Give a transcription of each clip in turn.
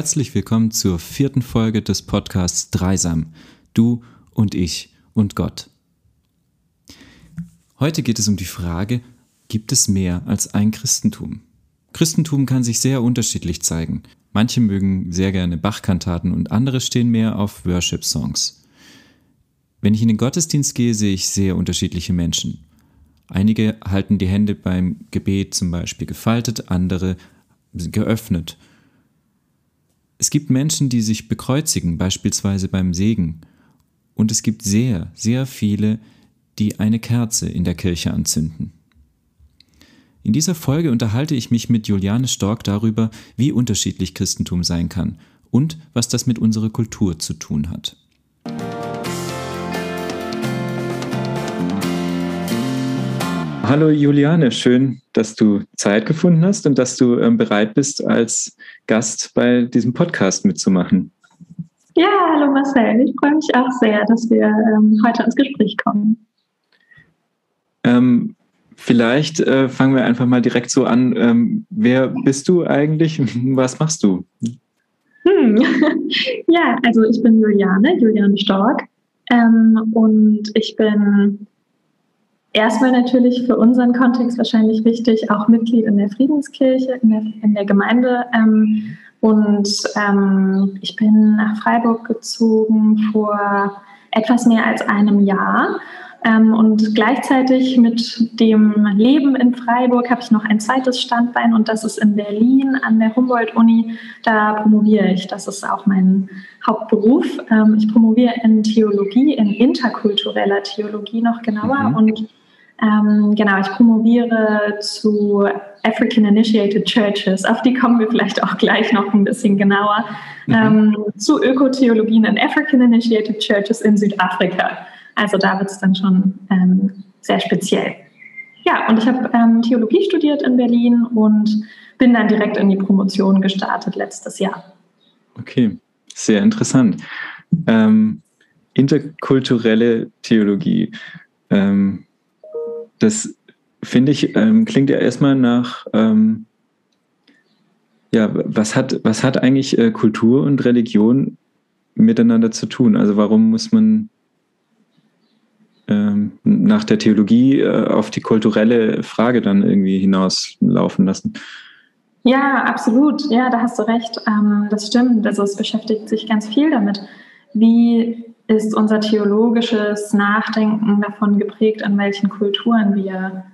Herzlich willkommen zur vierten Folge des Podcasts Dreisam. Du und ich und Gott. Heute geht es um die Frage, gibt es mehr als ein Christentum? Christentum kann sich sehr unterschiedlich zeigen. Manche mögen sehr gerne Bachkantaten und andere stehen mehr auf Worship-Songs. Wenn ich in den Gottesdienst gehe, sehe ich sehr unterschiedliche Menschen. Einige halten die Hände beim Gebet zum Beispiel gefaltet, andere geöffnet. Es gibt Menschen, die sich bekreuzigen, beispielsweise beim Segen. Und es gibt sehr, sehr viele, die eine Kerze in der Kirche anzünden. In dieser Folge unterhalte ich mich mit Juliane Stork darüber, wie unterschiedlich Christentum sein kann und was das mit unserer Kultur zu tun hat. Hallo Juliane, schön, dass du Zeit gefunden hast und dass du ähm, bereit bist, als Gast bei diesem Podcast mitzumachen. Ja, hallo Marcel, ich freue mich auch sehr, dass wir ähm, heute ins Gespräch kommen. Ähm, vielleicht äh, fangen wir einfach mal direkt so an. Ähm, wer bist du eigentlich? Was machst du? Hm. ja, also ich bin Juliane, Juliane Stork. Ähm, und ich bin erstmal natürlich für unseren Kontext wahrscheinlich wichtig, auch Mitglied in der Friedenskirche, in der, in der Gemeinde. Ähm, und ähm, ich bin nach Freiburg gezogen vor etwas mehr als einem Jahr. Ähm, und gleichzeitig mit dem Leben in Freiburg habe ich noch ein zweites Standbein und das ist in Berlin an der Humboldt-Uni. Da promoviere ich. Das ist auch mein Hauptberuf. Ähm, ich promoviere in Theologie, in interkultureller Theologie noch genauer mhm. und ähm, genau, ich promoviere zu African Initiated Churches. Auf die kommen wir vielleicht auch gleich noch ein bisschen genauer. Mhm. Ähm, zu Ökotheologien in African Initiated Churches in Südafrika. Also da wird es dann schon ähm, sehr speziell. Ja, und ich habe ähm, Theologie studiert in Berlin und bin dann direkt in die Promotion gestartet letztes Jahr. Okay, sehr interessant. Ähm, interkulturelle Theologie. Ähm, das finde ich, ähm, klingt ja erstmal nach, ähm, ja, was hat, was hat eigentlich äh, Kultur und Religion miteinander zu tun? Also warum muss man ähm, nach der Theologie äh, auf die kulturelle Frage dann irgendwie hinauslaufen lassen? Ja, absolut. Ja, da hast du recht. Ähm, das stimmt. Also es beschäftigt sich ganz viel damit. Wie ist unser theologisches Nachdenken davon geprägt, in welchen Kulturen wir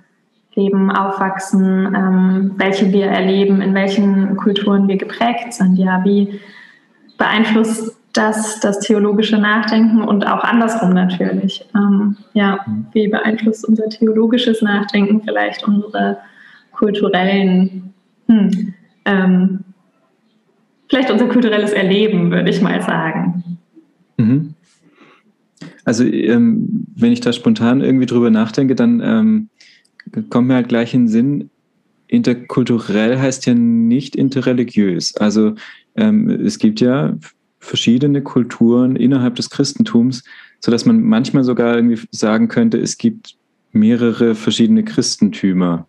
leben, aufwachsen, ähm, welche wir erleben, in welchen Kulturen wir geprägt sind. Ja, wie beeinflusst das das theologische Nachdenken und auch andersrum natürlich. Ähm, ja, wie beeinflusst unser theologisches Nachdenken vielleicht unsere kulturellen, hm, ähm, vielleicht unser kulturelles Erleben, würde ich mal sagen. Mhm. Also ähm, wenn ich da spontan irgendwie drüber nachdenke, dann ähm, kommt mir halt gleich in den Sinn, interkulturell heißt ja nicht interreligiös. Also ähm, es gibt ja verschiedene Kulturen innerhalb des Christentums, sodass man manchmal sogar irgendwie sagen könnte, es gibt mehrere verschiedene Christentümer.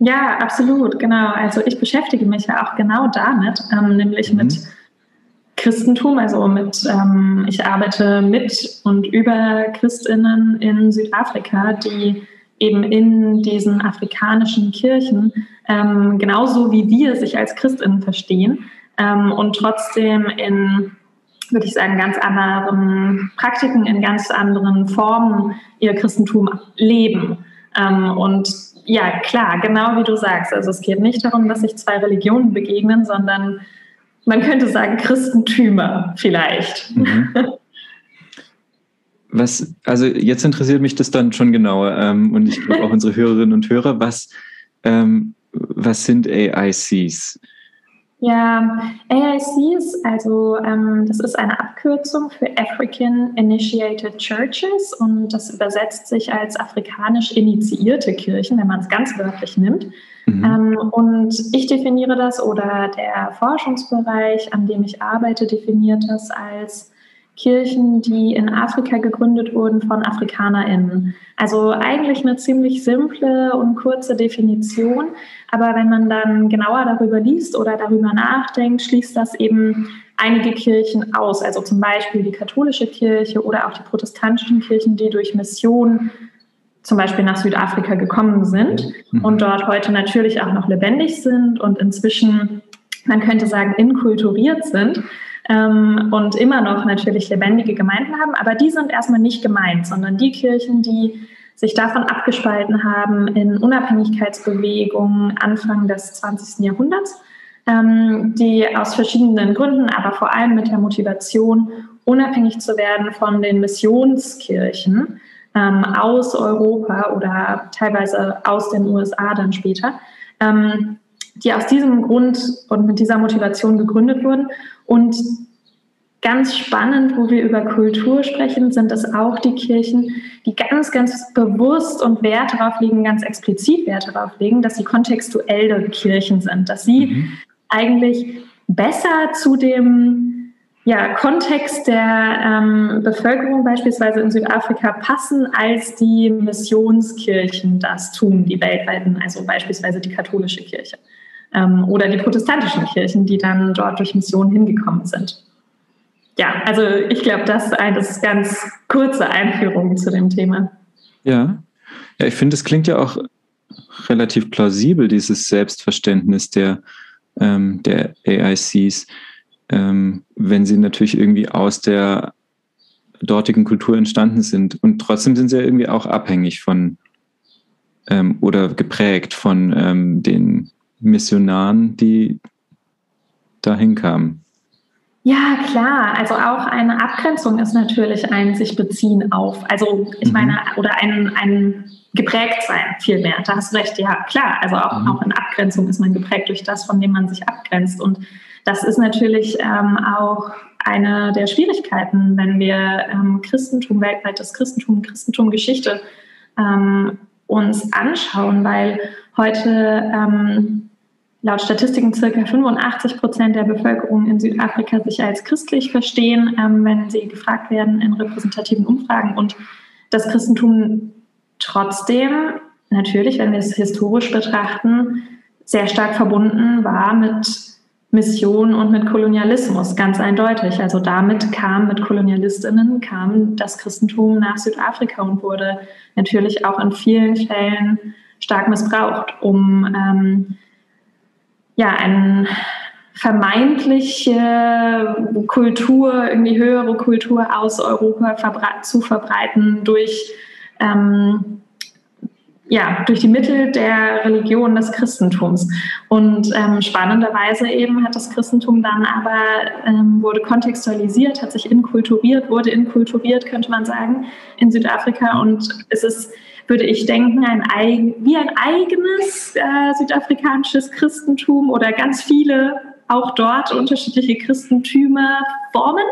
Ja, absolut, genau. Also ich beschäftige mich ja auch genau damit, ähm, nämlich mhm. mit Christentum, also mit, ähm, ich arbeite mit und über Christinnen in Südafrika, die eben in diesen afrikanischen Kirchen ähm, genauso wie wir sich als Christinnen verstehen ähm, und trotzdem in, würde ich sagen, ganz anderen Praktiken, in ganz anderen Formen ihr Christentum leben. Ähm, und ja, klar, genau wie du sagst, also es geht nicht darum, dass sich zwei Religionen begegnen, sondern man könnte sagen Christentümer vielleicht. Mhm. Was, also jetzt interessiert mich das dann schon genauer ähm, und ich glaube auch unsere Hörerinnen und Hörer, was, ähm, was sind AICs? Ja, AICs, also ähm, das ist eine Abkürzung für African Initiated Churches und das übersetzt sich als afrikanisch initiierte Kirchen, wenn man es ganz wörtlich nimmt. Mhm. Ähm, und ich definiere das oder der Forschungsbereich, an dem ich arbeite, definiert das als Kirchen, die in Afrika gegründet wurden von AfrikanerInnen. Also eigentlich eine ziemlich simple und kurze Definition, aber wenn man dann genauer darüber liest oder darüber nachdenkt, schließt das eben einige Kirchen aus, also zum Beispiel die katholische Kirche oder auch die protestantischen Kirchen, die durch Mission zum Beispiel nach Südafrika gekommen sind mhm. und dort heute natürlich auch noch lebendig sind und inzwischen, man könnte sagen, inkulturiert sind ähm, und immer noch natürlich lebendige Gemeinden haben, aber die sind erstmal nicht gemeint, sondern die Kirchen, die sich davon abgespalten haben in Unabhängigkeitsbewegungen Anfang des 20. Jahrhunderts, ähm, die aus verschiedenen Gründen, aber vor allem mit der Motivation, unabhängig zu werden von den Missionskirchen ähm, aus Europa oder teilweise aus den USA dann später, ähm, die aus diesem Grund und mit dieser Motivation gegründet wurden. Und ganz spannend, wo wir über Kultur sprechen, sind es auch die Kirchen, die ganz, ganz bewusst und Wert darauf legen, ganz explizit Wert darauf legen, dass sie kontextuelle Kirchen sind, dass sie mhm. eigentlich besser zu dem ja, Kontext der ähm, Bevölkerung beispielsweise in Südafrika passen, als die Missionskirchen das tun, die weltweiten, also beispielsweise die katholische Kirche ähm, oder die protestantischen Kirchen, die dann dort durch Mission hingekommen sind. Ja, also ich glaube, das ist eine ganz kurze Einführung zu dem Thema. Ja, ja ich finde, es klingt ja auch relativ plausibel, dieses Selbstverständnis der, ähm, der AICs, ähm, wenn sie natürlich irgendwie aus der dortigen Kultur entstanden sind. Und trotzdem sind sie ja irgendwie auch abhängig von ähm, oder geprägt von ähm, den Missionaren, die dahin kamen. Ja, klar. Also auch eine Abgrenzung ist natürlich ein sich beziehen auf. Also ich mhm. meine, oder ein, ein geprägt sein vielmehr. Da hast du recht, ja klar. Also auch, mhm. auch in Abgrenzung ist man geprägt durch das, von dem man sich abgrenzt. Und das ist natürlich ähm, auch eine der Schwierigkeiten, wenn wir ähm, Christentum, weltweites Christentum, Christentum, Geschichte ähm, uns anschauen, weil heute ähm, laut Statistiken circa 85 Prozent der Bevölkerung in Südafrika sich als christlich verstehen, ähm, wenn sie gefragt werden in repräsentativen Umfragen und das Christentum trotzdem natürlich, wenn wir es historisch betrachten, sehr stark verbunden war mit Mission und mit Kolonialismus, ganz eindeutig. Also damit kam mit Kolonialistinnen kam das Christentum nach Südafrika und wurde natürlich auch in vielen Fällen stark missbraucht, um ähm, ja, eine vermeintliche Kultur, irgendwie höhere Kultur aus Europa verbre zu verbreiten durch, ähm, ja, durch die Mittel der Religion des Christentums. Und ähm, spannenderweise eben hat das Christentum dann aber, ähm, wurde kontextualisiert, hat sich inkulturiert, wurde inkulturiert, könnte man sagen, in Südafrika. Und es ist würde ich denken, ein, wie ein eigenes äh, südafrikanisches Christentum oder ganz viele auch dort unterschiedliche Christentümer Formen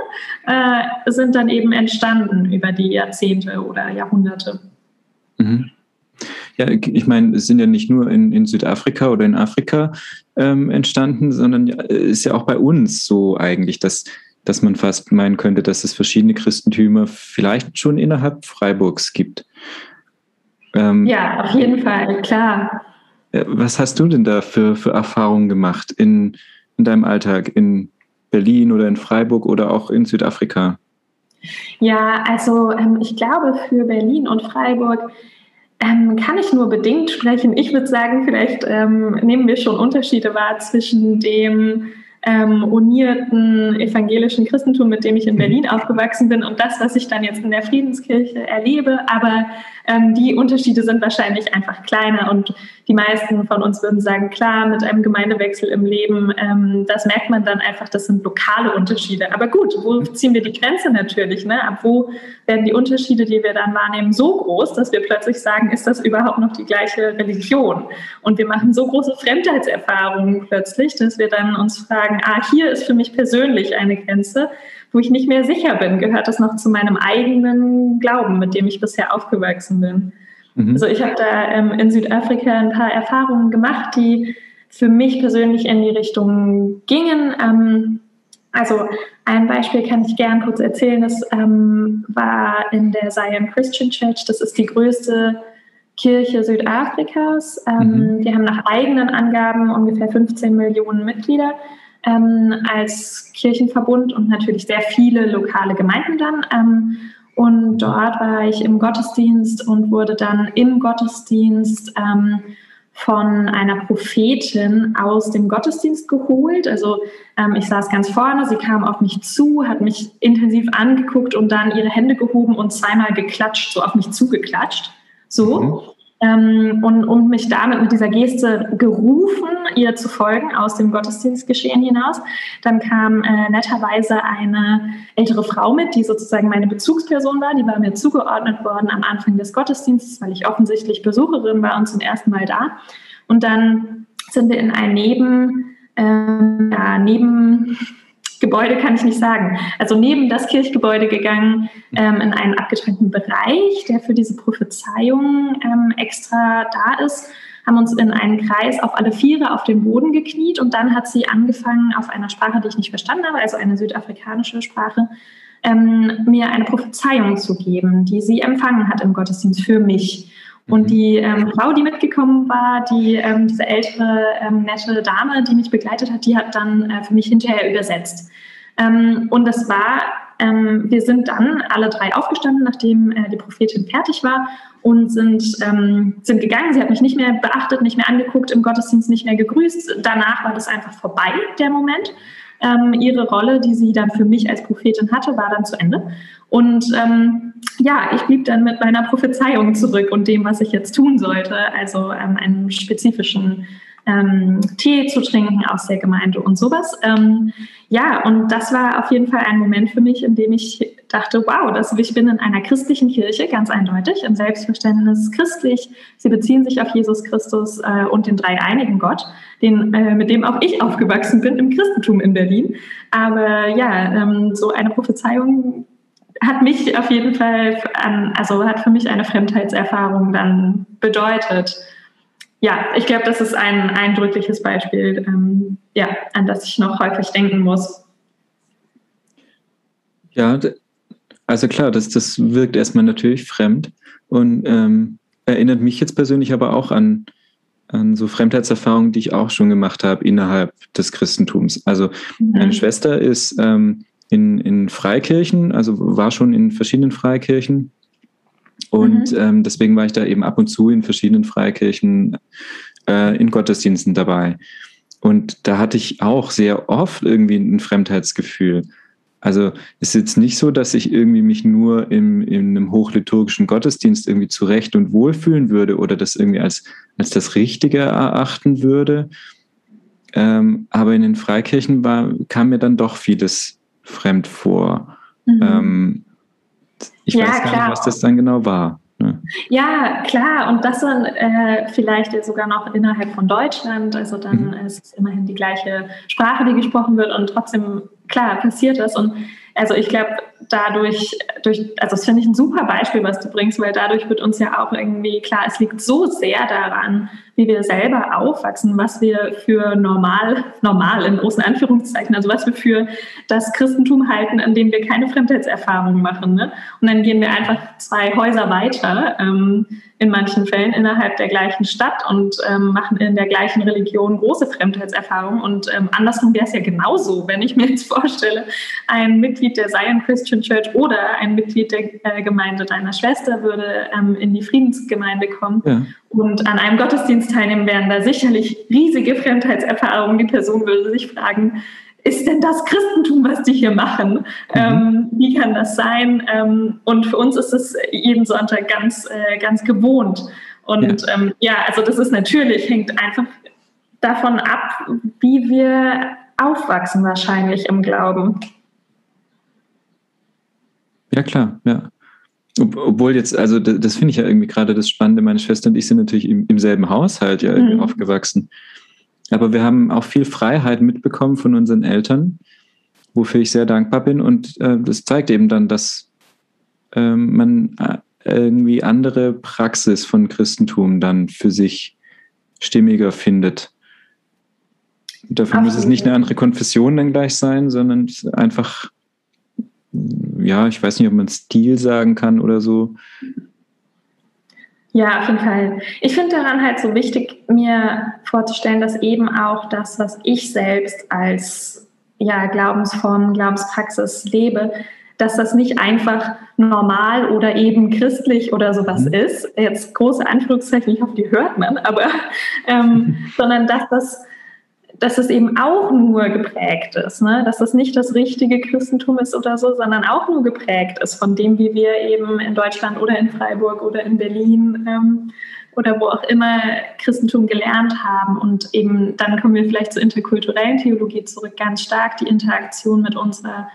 äh, sind dann eben entstanden über die Jahrzehnte oder Jahrhunderte. Mhm. Ja, ich meine, es sind ja nicht nur in, in Südafrika oder in Afrika ähm, entstanden, sondern ist ja auch bei uns so eigentlich, dass, dass man fast meinen könnte, dass es verschiedene Christentümer vielleicht schon innerhalb Freiburgs gibt. Ähm, ja, auf jeden Fall, klar. Was hast du denn da für, für Erfahrungen gemacht in, in deinem Alltag in Berlin oder in Freiburg oder auch in Südafrika? Ja, also ähm, ich glaube, für Berlin und Freiburg ähm, kann ich nur bedingt sprechen. Ich würde sagen, vielleicht ähm, nehmen wir schon Unterschiede wahr zwischen dem ähm, unierten evangelischen Christentum, mit dem ich in Berlin aufgewachsen bin und das, was ich dann jetzt in der Friedenskirche erlebe. Aber ähm, die Unterschiede sind wahrscheinlich einfach kleiner und die meisten von uns würden sagen, klar, mit einem Gemeindewechsel im Leben, ähm, das merkt man dann einfach, das sind lokale Unterschiede. Aber gut, wo ziehen wir die Grenze natürlich? Ne? Ab wo werden die Unterschiede, die wir dann wahrnehmen, so groß, dass wir plötzlich sagen, ist das überhaupt noch die gleiche Religion? Und wir machen so große Fremdheitserfahrungen plötzlich, dass wir dann uns fragen, ah, hier ist für mich persönlich eine Grenze wo ich nicht mehr sicher bin, gehört das noch zu meinem eigenen Glauben, mit dem ich bisher aufgewachsen bin. Mhm. Also ich habe da ähm, in Südafrika ein paar Erfahrungen gemacht, die für mich persönlich in die Richtung gingen. Ähm, Also ein Beispiel kann ich gern kurz erzählen. Das ähm, war in der Zion Christian Church. Das ist die größte Kirche Südafrikas. Ähm, mhm. Die haben nach eigenen Angaben ungefähr 15 Millionen Mitglieder ähm, als Kirchenverbund und natürlich sehr viele lokale Gemeinden dann. Ähm, und dort war ich im Gottesdienst und wurde dann im Gottesdienst ähm, von einer Prophetin aus dem Gottesdienst geholt. Also ähm, ich saß ganz vorne, sie kam auf mich zu, hat mich intensiv angeguckt und dann ihre Hände gehoben und zweimal geklatscht, so auf mich zugeklatscht. So. Mhm. Ähm, und, und mich damit mit dieser Geste gerufen, ihr zu folgen aus dem Gottesdienstgeschehen hinaus. Dann kam äh, netterweise eine ältere Frau mit, die sozusagen meine Bezugsperson war. Die war mir zugeordnet worden am Anfang des Gottesdienstes, weil ich offensichtlich Besucherin war und zum ersten Mal da. Und dann sind wir in ein Neben, äh, ja, Neben Gebäude kann ich nicht sagen. Also neben das Kirchgebäude gegangen, ähm, in einen abgetrennten Bereich, der für diese Prophezeiung ähm, extra da ist, haben uns in einen Kreis auf alle Viere auf den Boden gekniet und dann hat sie angefangen, auf einer Sprache, die ich nicht verstanden habe, also eine südafrikanische Sprache, ähm, mir eine Prophezeiung zu geben, die sie empfangen hat im Gottesdienst für mich. Und mhm. die ähm, Frau, die mitgekommen war, die, ähm, diese ältere, ähm, nette Dame, die mich begleitet hat, die hat dann äh, für mich hinterher übersetzt. Ähm, und das war, ähm, wir sind dann alle drei aufgestanden, nachdem äh, die Prophetin fertig war und sind, ähm, sind gegangen. Sie hat mich nicht mehr beachtet, nicht mehr angeguckt, im Gottesdienst nicht mehr gegrüßt. Danach war das einfach vorbei, der Moment. Ihre Rolle, die sie dann für mich als Prophetin hatte, war dann zu Ende. Und ähm, ja, ich blieb dann mit meiner Prophezeiung zurück und dem, was ich jetzt tun sollte, also ähm, einen spezifischen ähm, Tee zu trinken aus der Gemeinde und sowas. Ähm, ja, und das war auf jeden Fall ein Moment für mich, in dem ich dachte, wow, das, ich bin in einer christlichen Kirche, ganz eindeutig, im Selbstverständnis christlich. Sie beziehen sich auf Jesus Christus äh, und den dreieinigen Gott, den, äh, mit dem auch ich aufgewachsen bin im Christentum in Berlin. Aber ja, ähm, so eine Prophezeiung hat mich auf jeden Fall, an, also hat für mich eine Fremdheitserfahrung dann bedeutet. Ja, ich glaube, das ist ein eindrückliches Beispiel, ähm, ja, an das ich noch häufig denken muss. Ja, also klar, das, das wirkt erstmal natürlich fremd und ähm, erinnert mich jetzt persönlich aber auch an, an so Fremdheitserfahrungen, die ich auch schon gemacht habe innerhalb des Christentums. Also mhm. meine Schwester ist ähm, in, in Freikirchen, also war schon in verschiedenen Freikirchen. Und mhm. ähm, deswegen war ich da eben ab und zu in verschiedenen Freikirchen äh, in Gottesdiensten dabei. Und da hatte ich auch sehr oft irgendwie ein Fremdheitsgefühl. Also es ist jetzt nicht so, dass ich irgendwie mich nur im, in einem hochliturgischen Gottesdienst irgendwie zurecht und wohlfühlen würde oder das irgendwie als, als das Richtige erachten würde. Ähm, aber in den Freikirchen war, kam mir dann doch vieles fremd vor. Mhm. Ähm, ich ja, weiß gar klar. nicht, was das dann genau war. Ne? Ja, klar. Und das dann äh, vielleicht sogar noch innerhalb von Deutschland. Also dann mhm. ist es immerhin die gleiche Sprache, die gesprochen wird und trotzdem, klar, passiert das. Und also ich glaube, dadurch, durch, also das finde ich ein super Beispiel, was du bringst, weil dadurch wird uns ja auch irgendwie klar, es liegt so sehr daran, wie wir selber aufwachsen, was wir für normal, normal in großen Anführungszeichen, also was wir für das Christentum halten, in dem wir keine Fremdheitserfahrungen machen. Ne? Und dann gehen wir einfach zwei Häuser weiter. Ähm, in manchen Fällen innerhalb der gleichen Stadt und ähm, machen in der gleichen Religion große Fremdheitserfahrungen. Und ähm, andersrum wäre es ja genauso, wenn ich mir jetzt vorstelle, ein Mitglied der Zion Christian Church oder ein Mitglied der äh, Gemeinde deiner Schwester würde ähm, in die Friedensgemeinde kommen ja. und an einem Gottesdienst teilnehmen, wären da sicherlich riesige Fremdheitserfahrungen. Die Person würde sich fragen, ist denn das Christentum, was die hier machen? Mhm. Ähm, wie kann das sein? Ähm, und für uns ist es jeden Sonntag ganz, äh, ganz gewohnt. Und ja. Ähm, ja, also das ist natürlich, hängt einfach davon ab, wie wir aufwachsen wahrscheinlich im Glauben. Ja, klar, ja. Obwohl jetzt, also das, das finde ich ja irgendwie gerade das Spannende. Meine Schwester und ich sind natürlich im, im selben Haushalt ja irgendwie mhm. aufgewachsen. Aber wir haben auch viel Freiheit mitbekommen von unseren Eltern, wofür ich sehr dankbar bin. Und äh, das zeigt eben dann, dass äh, man irgendwie andere Praxis von Christentum dann für sich stimmiger findet. Dafür Absolut. muss es nicht eine andere Konfession dann gleich sein, sondern einfach, ja, ich weiß nicht, ob man Stil sagen kann oder so. Ja, auf jeden Fall. Ich finde daran halt so wichtig, mir vorzustellen, dass eben auch das, was ich selbst als ja, Glaubensform, Glaubenspraxis lebe, dass das nicht einfach normal oder eben christlich oder sowas mhm. ist. Jetzt große Anführungszeichen, ich hoffe, die hört man, aber ähm, sondern dass das dass es eben auch nur geprägt ist, ne? dass es nicht das richtige Christentum ist oder so, sondern auch nur geprägt ist von dem, wie wir eben in Deutschland oder in Freiburg oder in Berlin ähm, oder wo auch immer Christentum gelernt haben. Und eben dann kommen wir vielleicht zur interkulturellen Theologie zurück, ganz stark die Interaktion mit unserer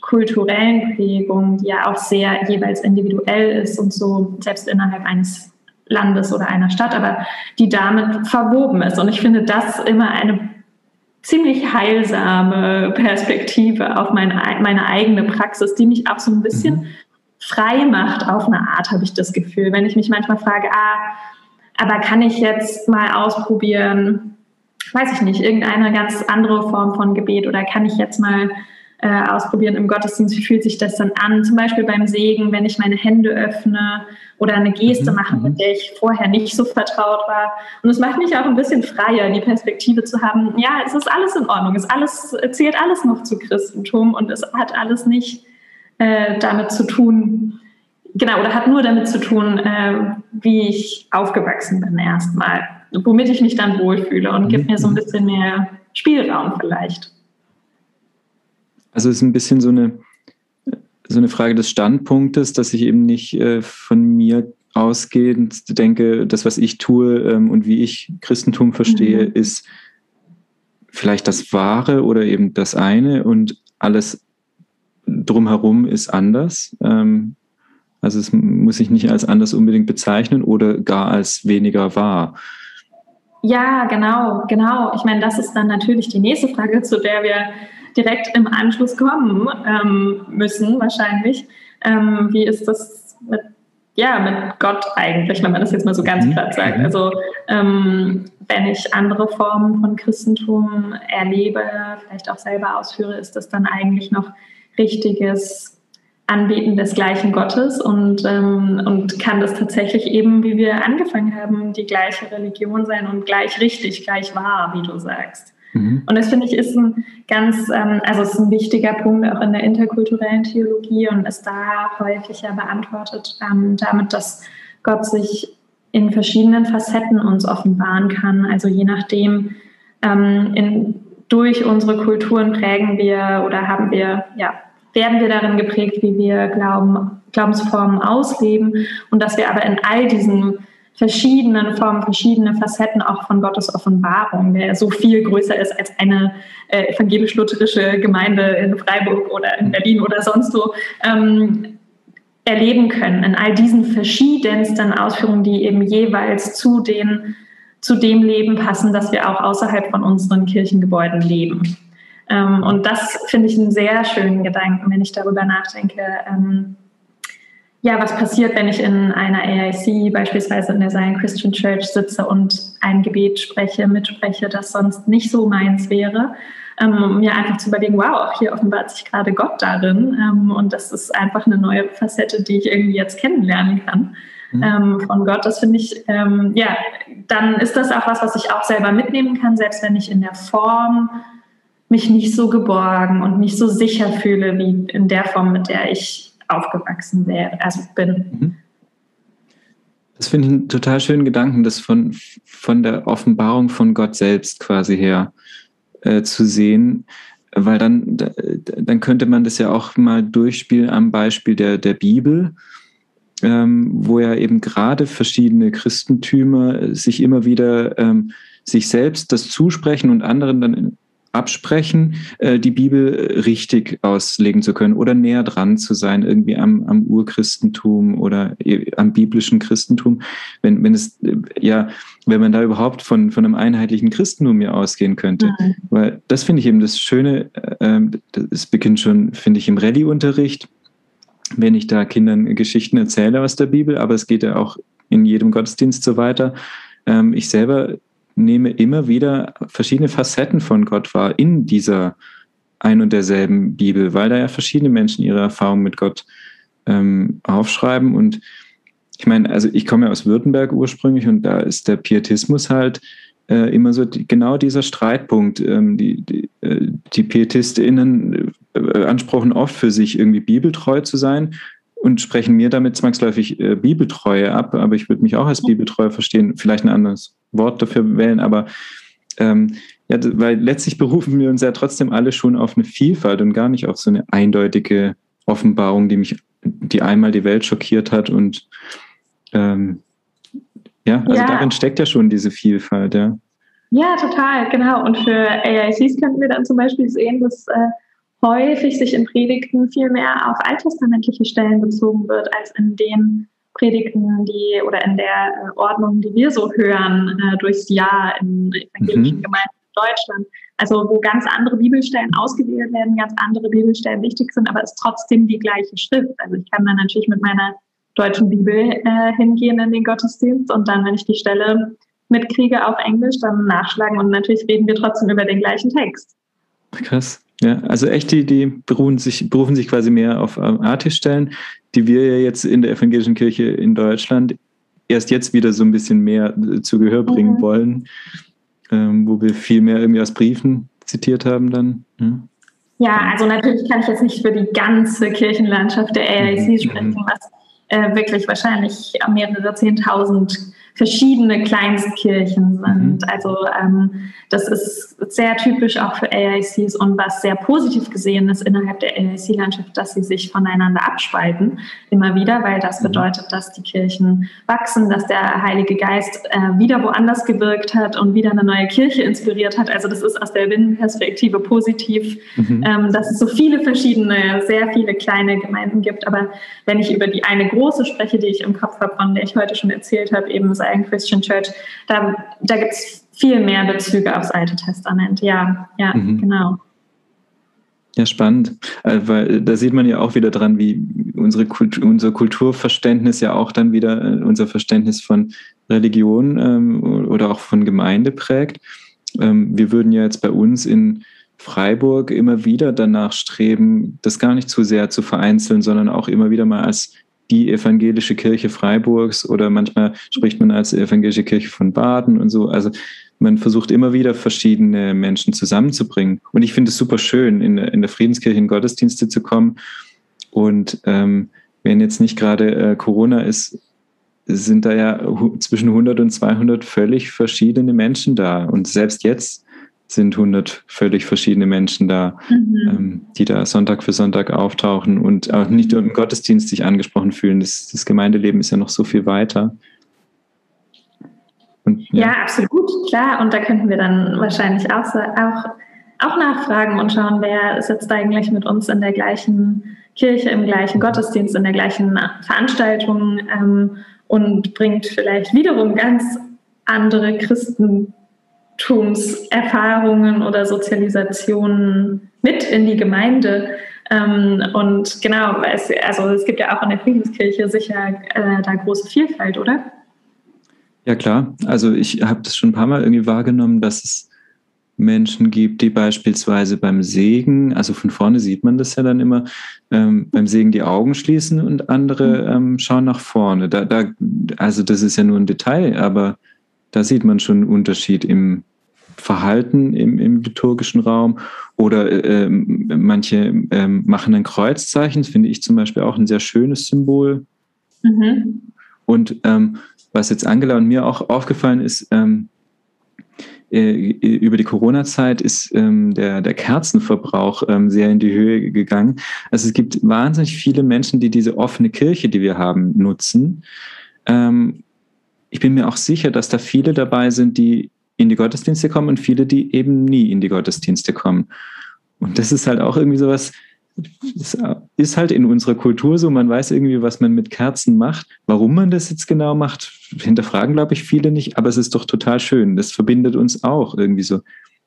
kulturellen Prägung, die ja auch sehr jeweils individuell ist und so selbst innerhalb eines Landes oder einer Stadt, aber die damit verwoben ist. Und ich finde das immer eine ziemlich heilsame Perspektive auf meine, meine eigene Praxis, die mich auch so ein bisschen mhm. frei macht auf eine Art, habe ich das Gefühl. Wenn ich mich manchmal frage, ah, aber kann ich jetzt mal ausprobieren, weiß ich nicht, irgendeine ganz andere Form von Gebet oder kann ich jetzt mal äh, ausprobieren im Gottesdienst, wie fühlt sich das dann an? Zum Beispiel beim Segen, wenn ich meine Hände öffne oder eine Geste mhm. mache, mit mhm. der ich vorher nicht so vertraut war. Und es macht mich auch ein bisschen freier, die Perspektive zu haben, ja, es ist alles in Ordnung, es alles, zählt alles noch zu Christentum und es hat alles nicht äh, damit zu tun, genau, oder hat nur damit zu tun, äh, wie ich aufgewachsen bin erstmal, womit ich mich dann wohlfühle und gibt mir so ein mhm. bisschen mehr Spielraum vielleicht. Also es ist ein bisschen so eine, so eine Frage des Standpunktes, dass ich eben nicht äh, von mir ausgehend denke, das, was ich tue ähm, und wie ich Christentum verstehe, mhm. ist vielleicht das Wahre oder eben das eine und alles drumherum ist anders. Ähm, also es muss sich nicht als anders unbedingt bezeichnen oder gar als weniger wahr. Ja, genau, genau. Ich meine, das ist dann natürlich die nächste Frage, zu der wir direkt im Anschluss kommen ähm, müssen, wahrscheinlich. Ähm, wie ist das mit, ja, mit Gott eigentlich, wenn man das jetzt mal so ganz mhm. platt sagt? Mhm. Also, ähm, wenn ich andere Formen von Christentum erlebe, vielleicht auch selber ausführe, ist das dann eigentlich noch richtiges Anbeten des gleichen Gottes und, ähm, und kann das tatsächlich eben, wie wir angefangen haben, die gleiche Religion sein und gleich richtig, gleich wahr, wie du sagst. Mhm. Und das finde ich ist ein ganz, ähm, also ist ein wichtiger Punkt auch in der interkulturellen Theologie und ist da häufig ja beantwortet ähm, damit, dass Gott sich in verschiedenen Facetten uns offenbaren kann. Also je nachdem, ähm, in, durch unsere Kulturen prägen wir oder haben wir, ja, werden wir darin geprägt, wie wir Glauben, Glaubensformen ausleben und dass wir aber in all diesen verschiedenen Formen, verschiedene Facetten auch von Gottes Offenbarung, der so viel größer ist als eine äh, evangelisch-lutherische Gemeinde in Freiburg oder in Berlin oder sonst wo, ähm, erleben können. In all diesen verschiedensten Ausführungen, die eben jeweils zu, den, zu dem Leben passen, das wir auch außerhalb von unseren Kirchengebäuden leben. Ähm, und das finde ich einen sehr schönen Gedanken, wenn ich darüber nachdenke. Ähm, ja, was passiert, wenn ich in einer AIC, beispielsweise in der Zion Christian Church, sitze und ein Gebet spreche, mitspreche, das sonst nicht so meins wäre, ähm, um mir einfach zu überlegen, wow, auch hier offenbart sich gerade Gott darin ähm, und das ist einfach eine neue Facette, die ich irgendwie jetzt kennenlernen kann. Mhm. Ähm, von Gott, das finde ich, ja, dann ist das auch was, was ich auch selber mitnehmen kann, selbst wenn ich in der Form mich nicht so geborgen und nicht so sicher fühle, wie in der Form, mit der ich aufgewachsen wäre, also bin. Mhm. Das finde ich einen total schönen Gedanken, das von, von der Offenbarung von Gott selbst quasi her äh, zu sehen, weil dann, dann könnte man das ja auch mal durchspielen am Beispiel der, der Bibel, ähm, wo ja eben gerade verschiedene Christentümer sich immer wieder ähm, sich selbst das zusprechen und anderen dann absprechen, äh, die Bibel äh, richtig auslegen zu können oder näher dran zu sein, irgendwie am, am Urchristentum oder äh, am biblischen Christentum. Wenn, wenn es, ja, wenn man da überhaupt von, von einem einheitlichen Christentum ja ausgehen könnte. Mhm. Weil das finde ich eben das Schöne, äh, das beginnt schon, finde ich, im Rallye-Unterricht, wenn ich da Kindern Geschichten erzähle aus der Bibel, aber es geht ja auch in jedem Gottesdienst so weiter. Ähm, ich selber nehme immer wieder verschiedene Facetten von Gott wahr in dieser ein und derselben Bibel, weil da ja verschiedene Menschen ihre Erfahrungen mit Gott ähm, aufschreiben. Und ich meine, also ich komme ja aus Württemberg ursprünglich und da ist der Pietismus halt äh, immer so die, genau dieser Streitpunkt. Ähm, die, die, äh, die PietistInnen äh, ansprechen oft für sich irgendwie bibeltreu zu sein und sprechen mir damit zwangsläufig äh, Bibeltreue ab, aber ich würde mich auch als Bibeltreue verstehen, vielleicht ein anderes Wort dafür wählen, aber ähm, ja, weil letztlich berufen wir uns ja trotzdem alle schon auf eine Vielfalt und gar nicht auf so eine eindeutige Offenbarung, die mich, die einmal die Welt schockiert hat und ähm, ja, also ja. darin steckt ja schon diese Vielfalt, ja. Ja, total, genau. Und für AICs könnten wir dann zum Beispiel sehen, dass äh, häufig sich in Predigten viel mehr auf alttestamentliche Stellen bezogen wird, als in den Predigten, die oder in der äh, Ordnung, die wir so hören äh, durchs Jahr in evangelischen mhm. Gemeinden in Deutschland. Also wo ganz andere Bibelstellen ausgewählt werden, ganz andere Bibelstellen wichtig sind, aber es ist trotzdem die gleiche Schrift. Also ich kann dann natürlich mit meiner deutschen Bibel äh, hingehen in den Gottesdienst und dann, wenn ich die Stelle mitkriege auf Englisch, dann nachschlagen und natürlich reden wir trotzdem über den gleichen Text. Krass. Ja, also echt, die, die berufen, sich, berufen sich quasi mehr auf ähm, Artiststellen, die wir ja jetzt in der evangelischen Kirche in Deutschland erst jetzt wieder so ein bisschen mehr äh, zu Gehör bringen mhm. wollen, ähm, wo wir viel mehr irgendwie aus Briefen zitiert haben dann. Ja. ja. also natürlich kann ich jetzt nicht für die ganze Kirchenlandschaft der AIC mhm. sprechen, was äh, wirklich wahrscheinlich mehrere Zehntausend verschiedene Kleinstkirchen sind. Mhm. Also ähm, das ist sehr typisch auch für AICs und was sehr positiv gesehen ist innerhalb der AIC-Landschaft, dass sie sich voneinander abspalten, immer wieder, weil das mhm. bedeutet, dass die Kirchen wachsen, dass der Heilige Geist äh, wieder woanders gewirkt hat und wieder eine neue Kirche inspiriert hat. Also das ist aus der Binnenperspektive positiv, mhm. ähm, dass es so viele verschiedene, sehr viele kleine Gemeinden gibt. Aber wenn ich über die eine große spreche, die ich im Kopf habe, von der ich heute schon erzählt habe, eben Zion Christian Church, da, da gibt es viel mehr Bezüge aufs Alte Testament. Ja, ja, mhm. genau. Ja, spannend, äh, weil da sieht man ja auch wieder dran, wie unsere Kultur, unser Kulturverständnis ja auch dann wieder äh, unser Verständnis von Religion ähm, oder auch von Gemeinde prägt. Ähm, wir würden ja jetzt bei uns in Freiburg immer wieder danach streben, das gar nicht zu sehr zu vereinzeln, sondern auch immer wieder mal als die evangelische Kirche Freiburgs oder manchmal spricht man als evangelische Kirche von Baden und so. Also man versucht immer wieder verschiedene Menschen zusammenzubringen. Und ich finde es super schön, in, in der Friedenskirche in Gottesdienste zu kommen. Und ähm, wenn jetzt nicht gerade äh, Corona ist, sind da ja zwischen 100 und 200 völlig verschiedene Menschen da. Und selbst jetzt sind 100 völlig verschiedene Menschen da, mhm. ähm, die da Sonntag für Sonntag auftauchen und auch nicht nur im Gottesdienst sich angesprochen fühlen. Das, das Gemeindeleben ist ja noch so viel weiter. Und, ja. ja. absolut, klar. Und da könnten wir dann wahrscheinlich auch, auch, auch nachfragen und schauen, wer sitzt eigentlich mit uns in der gleichen Kirche, im gleichen Gottesdienst, in der gleichen Veranstaltung ähm, und bringt vielleicht wiederum ganz andere Christen Tumserfahrungen oder Sozialisationen mit in die Gemeinde. Ähm, und genau, es, also es gibt ja auch in der Friedenskirche sicher äh, da große Vielfalt, oder? Ja, klar. Also ich habe das schon ein paar Mal irgendwie wahrgenommen, dass es Menschen gibt, die beispielsweise beim Segen, also von vorne sieht man das ja dann immer, ähm, beim Segen die Augen schließen und andere mhm. ähm, schauen nach vorne. Da, da, also das ist ja nur ein Detail, aber da sieht man schon einen Unterschied im Verhalten im, im liturgischen Raum. Oder äh, manche äh, machen ein Kreuzzeichen, das finde ich zum Beispiel auch ein sehr schönes Symbol. Mhm. Und ähm, was jetzt Angela und mir auch aufgefallen ist, ähm, äh, über die Corona-Zeit ist ähm, der, der Kerzenverbrauch ähm, sehr in die Höhe gegangen. Also es gibt wahnsinnig viele Menschen, die diese offene Kirche, die wir haben, nutzen. Ähm, ich bin mir auch sicher, dass da viele dabei sind, die in die Gottesdienste kommen und viele, die eben nie in die Gottesdienste kommen. Und das ist halt auch irgendwie sowas, das ist halt in unserer Kultur so, man weiß irgendwie, was man mit Kerzen macht. Warum man das jetzt genau macht, hinterfragen, glaube ich, viele nicht, aber es ist doch total schön. Das verbindet uns auch irgendwie so.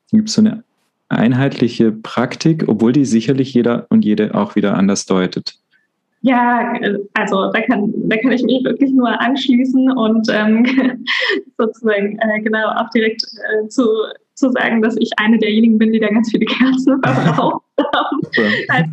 Es gibt so eine einheitliche Praktik, obwohl die sicherlich jeder und jede auch wieder anders deutet. Ja, also da kann, da kann ich mich wirklich nur anschließen und ähm, sozusagen äh, genau auch direkt äh, zu, zu sagen, dass ich eine derjenigen bin, die da ganz viele Kerzen verbraucht. also,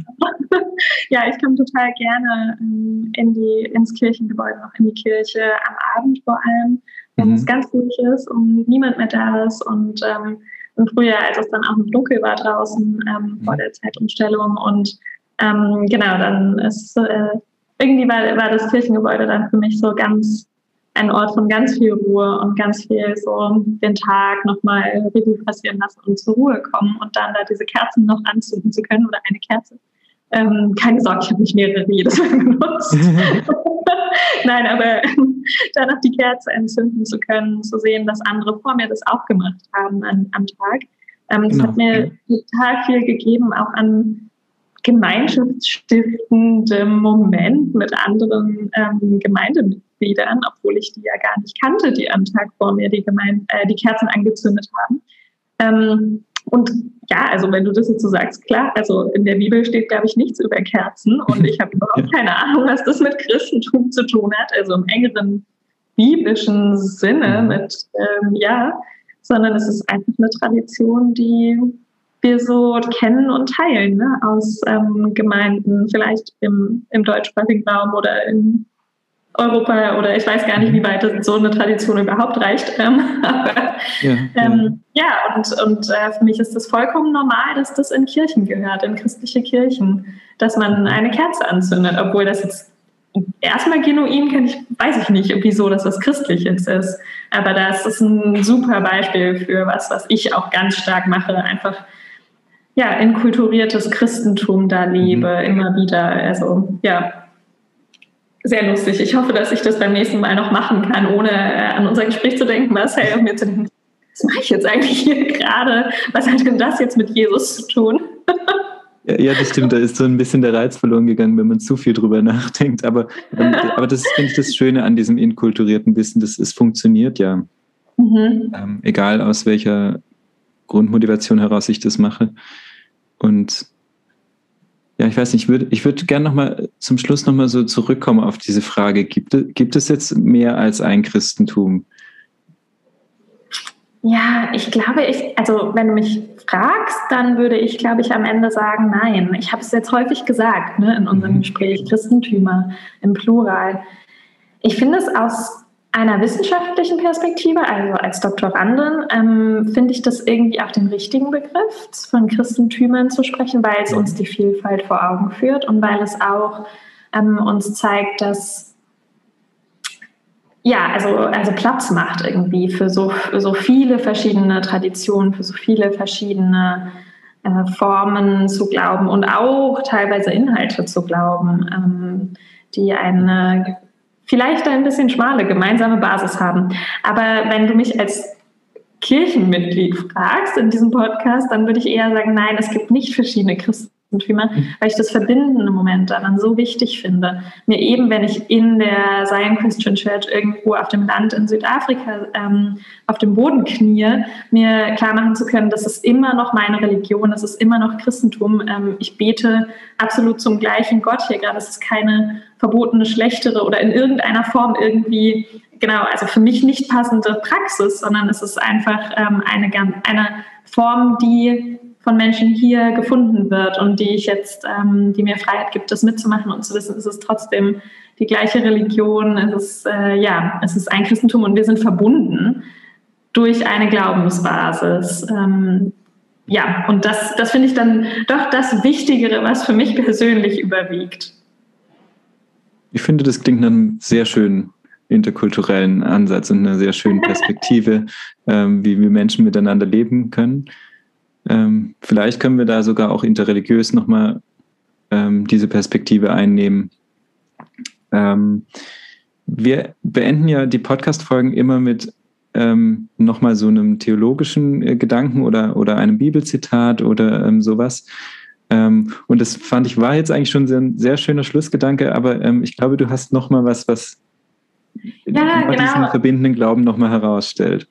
ja, ich komme total gerne ähm, in die, ins Kirchengebäude, auch in die Kirche, am Abend vor allem, wenn mhm. es ganz ruhig ist und niemand mehr da ist und ähm, im Frühjahr, als es dann auch noch dunkel war draußen ähm, vor mhm. der Zeitumstellung und ähm, genau, dann ist äh, irgendwie war, war das Kirchengebäude dann für mich so ganz ein Ort von ganz viel Ruhe und ganz viel so den Tag nochmal Revue passieren lassen und zur Ruhe kommen und dann da diese Kerzen noch anzünden zu können oder eine Kerze. Ähm, keine Sorge, ich habe nicht mehrere jedes Mal benutzt. Nein, aber dann noch die Kerze entzünden zu können, zu sehen, dass andere vor mir das auch gemacht haben an, am Tag. Ähm, das genau. hat mir total viel gegeben, auch an gemeinschaftsstiftendem Moment mit anderen ähm, Gemeindemitgliedern, obwohl ich die ja gar nicht kannte, die am Tag vor mir die, Gemeinde, äh, die Kerzen angezündet haben. Ähm, und ja, also wenn du das jetzt so sagst, klar, also in der Bibel steht, glaube ich, nichts über Kerzen und ich habe überhaupt keine Ahnung, was das mit Christentum zu tun hat, also im engeren biblischen Sinne mhm. mit, ähm, ja, sondern es ist einfach eine Tradition, die wir so kennen und teilen ne? aus ähm, Gemeinden, vielleicht im, im deutschsprachigen Raum oder in Europa oder ich weiß gar nicht, wie weit so eine Tradition überhaupt reicht. Ähm, aber, ja, ähm, ja. ja, und, und äh, für mich ist das vollkommen normal, dass das in Kirchen gehört, in christliche Kirchen, dass man eine Kerze anzündet, obwohl das jetzt erstmal genuin kann ich, weiß ich nicht, wieso das was Christliches ist. Aber das ist ein super Beispiel für was, was ich auch ganz stark mache, einfach ja, inkulturiertes Christentum da lebe, mhm. immer wieder. Also ja, sehr lustig. Ich hoffe, dass ich das beim nächsten Mal noch machen kann, ohne äh, an unser Gespräch zu denken, Marcel, und mir zu denken, was mache ich jetzt eigentlich hier gerade? Was hat denn das jetzt mit Jesus zu tun? Ja, das stimmt. Da ist so ein bisschen der Reiz verloren gegangen, wenn man zu viel drüber nachdenkt. Aber, ähm, aber das finde ich das Schöne an diesem inkulturierten Wissen, dass es funktioniert ja. Mhm. Ähm, egal aus welcher Grundmotivation heraus ich das mache. Und ja, ich weiß nicht, ich würde ich würd gerne nochmal zum Schluss nochmal so zurückkommen auf diese Frage, gibt, gibt es jetzt mehr als ein Christentum? Ja, ich glaube, ich, also wenn du mich fragst, dann würde ich, glaube ich, am Ende sagen, nein. Ich habe es jetzt häufig gesagt, ne, in unserem mhm. Gespräch, Christentümer im Plural. Ich finde es aus einer wissenschaftlichen Perspektive, also als Doktorandin, ähm, finde ich das irgendwie auch den richtigen Begriff, von Christentümern zu sprechen, weil es uns die Vielfalt vor Augen führt und weil es auch ähm, uns zeigt, dass ja, also, also Platz macht irgendwie für so, für so viele verschiedene Traditionen, für so viele verschiedene äh, Formen zu glauben und auch teilweise Inhalte zu glauben, ähm, die eine vielleicht ein bisschen schmale gemeinsame Basis haben. Aber wenn du mich als Kirchenmitglied fragst in diesem Podcast, dann würde ich eher sagen, nein, es gibt nicht verschiedene Christen Eigentümer, weil ich das verbindende Moment daran so wichtig finde. Mir eben, wenn ich in der Zion Christian Church irgendwo auf dem Land in Südafrika ähm, auf dem Boden knie, mir klar machen zu können, das ist immer noch meine Religion, das ist immer noch Christentum. Ähm, ich bete absolut zum gleichen Gott hier gerade. Es ist keine verbotene, schlechtere oder in irgendeiner Form irgendwie, genau, also für mich nicht passende Praxis, sondern es ist einfach ähm, eine, eine Form, die von Menschen hier gefunden wird und die ich jetzt, ähm, die mir Freiheit gibt, das mitzumachen und zu wissen, es ist trotzdem die gleiche Religion, es ist, äh, ja, es ist ein Christentum und wir sind verbunden durch eine Glaubensbasis. Ähm, ja, und das, das finde ich dann doch das Wichtigere, was für mich persönlich überwiegt. Ich finde, das klingt nach einem sehr schönen interkulturellen Ansatz und einer sehr schönen Perspektive, ähm, wie wir Menschen miteinander leben können. Ähm, vielleicht können wir da sogar auch interreligiös nochmal ähm, diese Perspektive einnehmen. Ähm, wir beenden ja die Podcast-Folgen immer mit ähm, nochmal so einem theologischen äh, Gedanken oder, oder einem Bibelzitat oder ähm, sowas. Ähm, und das fand ich war jetzt eigentlich schon ein sehr schöner Schlussgedanke, aber ähm, ich glaube, du hast nochmal was, was ja, genau. diesen verbindenden Glauben nochmal herausstellt.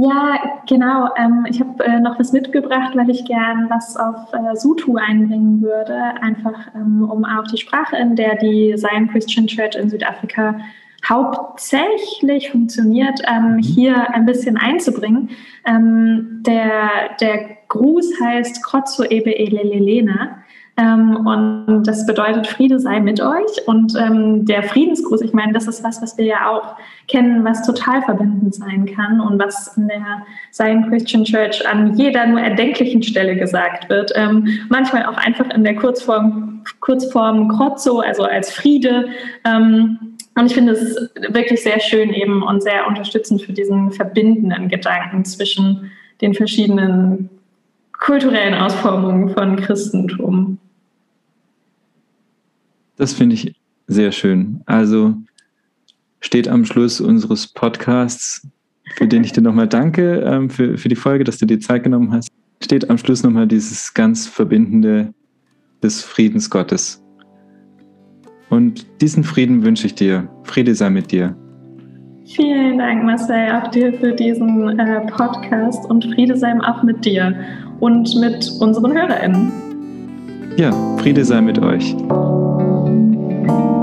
Ja, genau. Ähm, ich habe äh, noch was mitgebracht, weil ich gern was auf äh, Sutu einbringen würde, einfach ähm, um auch die Sprache, in der die Zion Christian Church in Südafrika hauptsächlich funktioniert, ähm, mhm. hier ein bisschen einzubringen. Ähm, der, der Gruß heißt Krotzo ebe elelelena. Ähm, und das bedeutet, Friede sei mit euch. Und ähm, der Friedensgruß, ich meine, das ist was, was wir ja auch kennen, was total verbindend sein kann und was in der Zion Christian Church an jeder nur erdenklichen Stelle gesagt wird. Ähm, manchmal auch einfach in der Kurzform, Kurzform Krotzo, also als Friede. Ähm, und ich finde es wirklich sehr schön eben und sehr unterstützend für diesen verbindenden Gedanken zwischen den verschiedenen kulturellen Ausformungen von Christentum. Das finde ich sehr schön. Also steht am Schluss unseres Podcasts, für den ich dir nochmal danke, ähm, für, für die Folge, dass du dir Zeit genommen hast, steht am Schluss nochmal dieses ganz Verbindende des Friedens Gottes. Und diesen Frieden wünsche ich dir. Friede sei mit dir. Vielen Dank, Marcel, auch dir für diesen äh, Podcast und Friede sei auch mit dir und mit unseren HörerInnen. Ja, Friede sei mit euch. Thank you.